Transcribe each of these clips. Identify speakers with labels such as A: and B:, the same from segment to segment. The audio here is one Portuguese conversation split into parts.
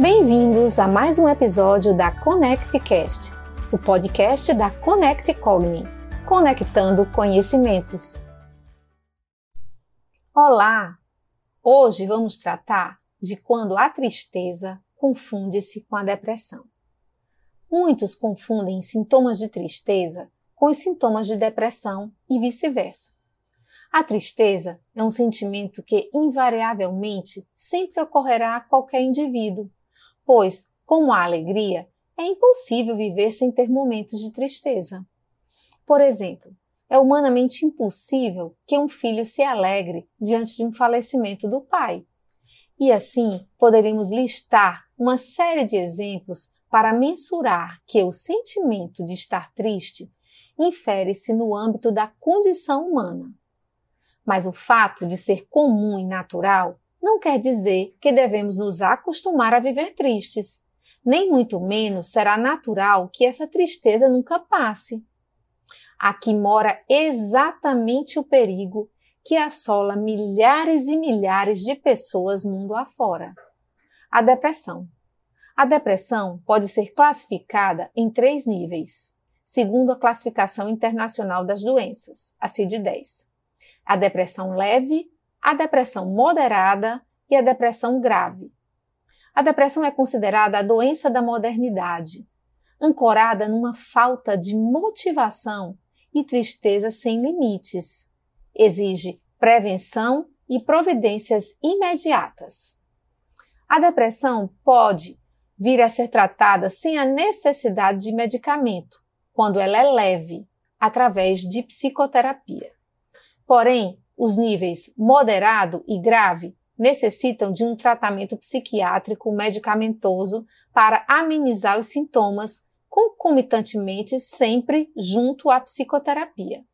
A: Bem-vindos a mais um episódio da ConnectCast, o podcast da Connect Cogni, conectando conhecimentos. Olá! Hoje vamos tratar de quando a tristeza confunde-se com a depressão. Muitos confundem sintomas de tristeza com os sintomas de depressão e vice-versa. A tristeza é um sentimento que invariavelmente sempre ocorrerá a qualquer indivíduo, pois, como a alegria, é impossível viver sem ter momentos de tristeza. Por exemplo, é humanamente impossível que um filho se alegre diante de um falecimento do pai. E assim, poderíamos listar uma série de exemplos para mensurar que o sentimento de estar triste infere-se no âmbito da condição humana. Mas o fato de ser comum e natural não quer dizer que devemos nos acostumar a viver tristes. Nem muito menos será natural que essa tristeza nunca passe. Aqui mora exatamente o perigo que assola milhares e milhares de pessoas mundo afora. A depressão. A depressão pode ser classificada em três níveis, segundo a Classificação Internacional das Doenças, a CID-10 a depressão leve, a depressão moderada e a depressão grave. A depressão é considerada a doença da modernidade, ancorada numa falta de motivação e tristeza sem limites. Exige prevenção e providências imediatas. A depressão pode vir a ser tratada sem a necessidade de medicamento, quando ela é leve, através de psicoterapia. Porém, os níveis moderado e grave necessitam de um tratamento psiquiátrico medicamentoso para amenizar os sintomas, concomitantemente sempre junto à psicoterapia.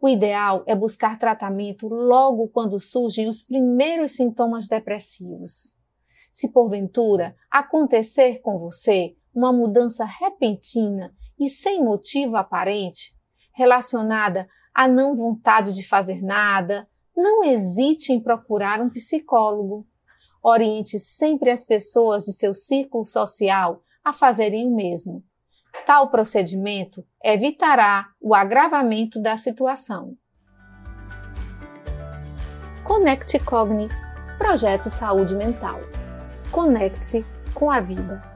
A: O ideal é buscar tratamento logo quando surgem os primeiros sintomas depressivos. Se porventura acontecer com você uma mudança repentina e sem motivo aparente, relacionada a não vontade de fazer nada, não hesite em procurar um psicólogo. Oriente sempre as pessoas de seu círculo social a fazerem o mesmo. Tal procedimento evitará o agravamento da situação. Conecte Cogni Projeto Saúde Mental. Conecte-se com a vida.